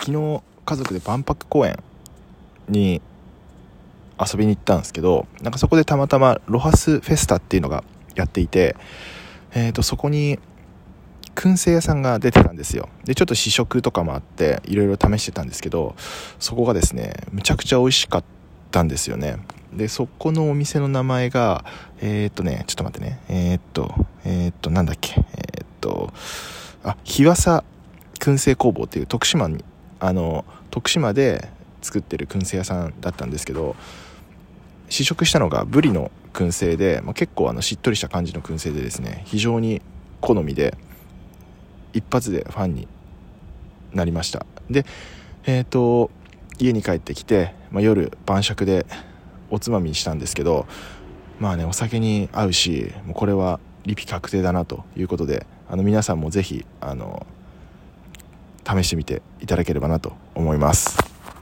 昨日家族で万博公園に遊びに行ったんですけどなんかそこでたまたまロハスフェスタっていうのがやっていて、えー、とそこに燻製屋さんが出てたんですよ。でちょっと試食とかもあっていろいろ試してたんですけどそこがですねむちゃくちゃ美味しかったんですよね。でそこのお店の名前がえー、っとねちょっと待ってね。えー、っとえー、っとなんだっけ。えっとあ日和佐燻製工房っていう徳島にあの徳島で作ってる燻製屋さんだったんですけど試食したのがブリの燻製で、まあ、結構あのしっとりした感じの燻製でですね非常に好みで一発でファンになりました。でえっ、ー、と家に帰ってきて、まあ、夜晩酌でおつまみにしたんですけどまあねお酒に合うしもうこれはリピ確定だなということであの皆さんも是非あの試してみていただければなと思います。